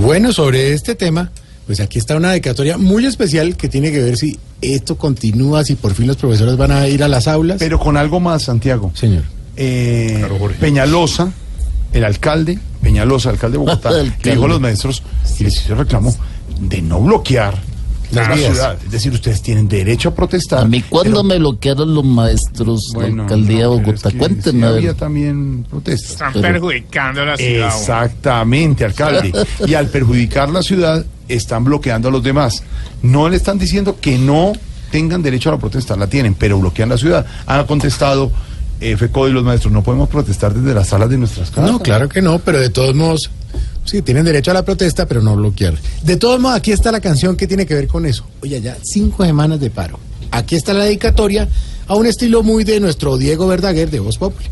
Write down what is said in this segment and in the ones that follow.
Bueno, sobre este tema, pues aquí está una dedicatoria muy especial que tiene que ver si esto continúa, si por fin los profesores van a ir a las aulas. Pero con algo más, Santiago. Señor. Eh, Peñalosa, el alcalde, Peñalosa, alcalde de Bogotá, le dijo a los maestros y les hizo reclamo de no bloquear Las la vías. ciudad. Es decir, ustedes tienen derecho a protestar. A mí, ¿cuándo pero- me bloquearon los maestros Bueno, la alcaldía no, de es Bogotá? que Cuéntenme. había también protestas. Están Pero- perjudicando a la ciudad. Exactamente, alcalde. Y al perjudicar la ciudad, están bloqueando a los demás. No le están diciendo que no tengan derecho a la protesta, la tienen, pero bloquean la ciudad. Han contestado eh, FECO y los maestros, no podemos protestar desde las salas de nuestras casas. No, claro que no, pero de todos modos, sí, tienen derecho a la protesta, pero no bloquear. De todos modos, aquí está la canción que tiene que ver con eso. Oye, ya cinco semanas de paro. Aquí está la dedicatoria a un estilo muy de nuestro Diego Verdaguer de Voz Populi.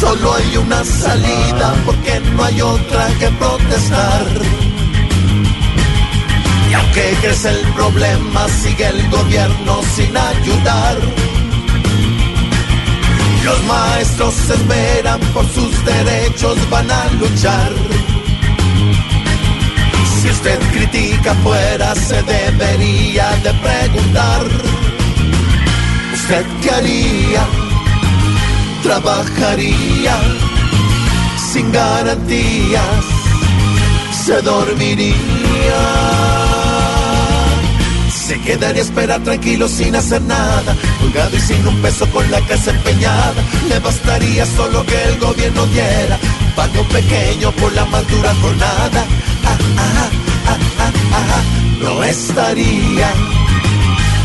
Solo hay una salida porque no hay otra que protestar. Aunque crece el problema, sigue el gobierno sin ayudar. Los maestros esperan por sus derechos, van a luchar. Si usted critica fuera, se debería de preguntar. ¿Usted qué haría? trabajaría sin garantías, se dormiría. Se quedaría a esperar tranquilo sin hacer nada, colgado y sin un peso con la casa empeñada. Le bastaría solo que el gobierno diera pago pequeño por la más dura jornada. Ah, ah, ah, ah, ah, no estaría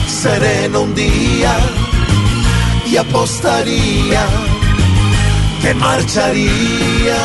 sereno un día y apostaría que marcharía.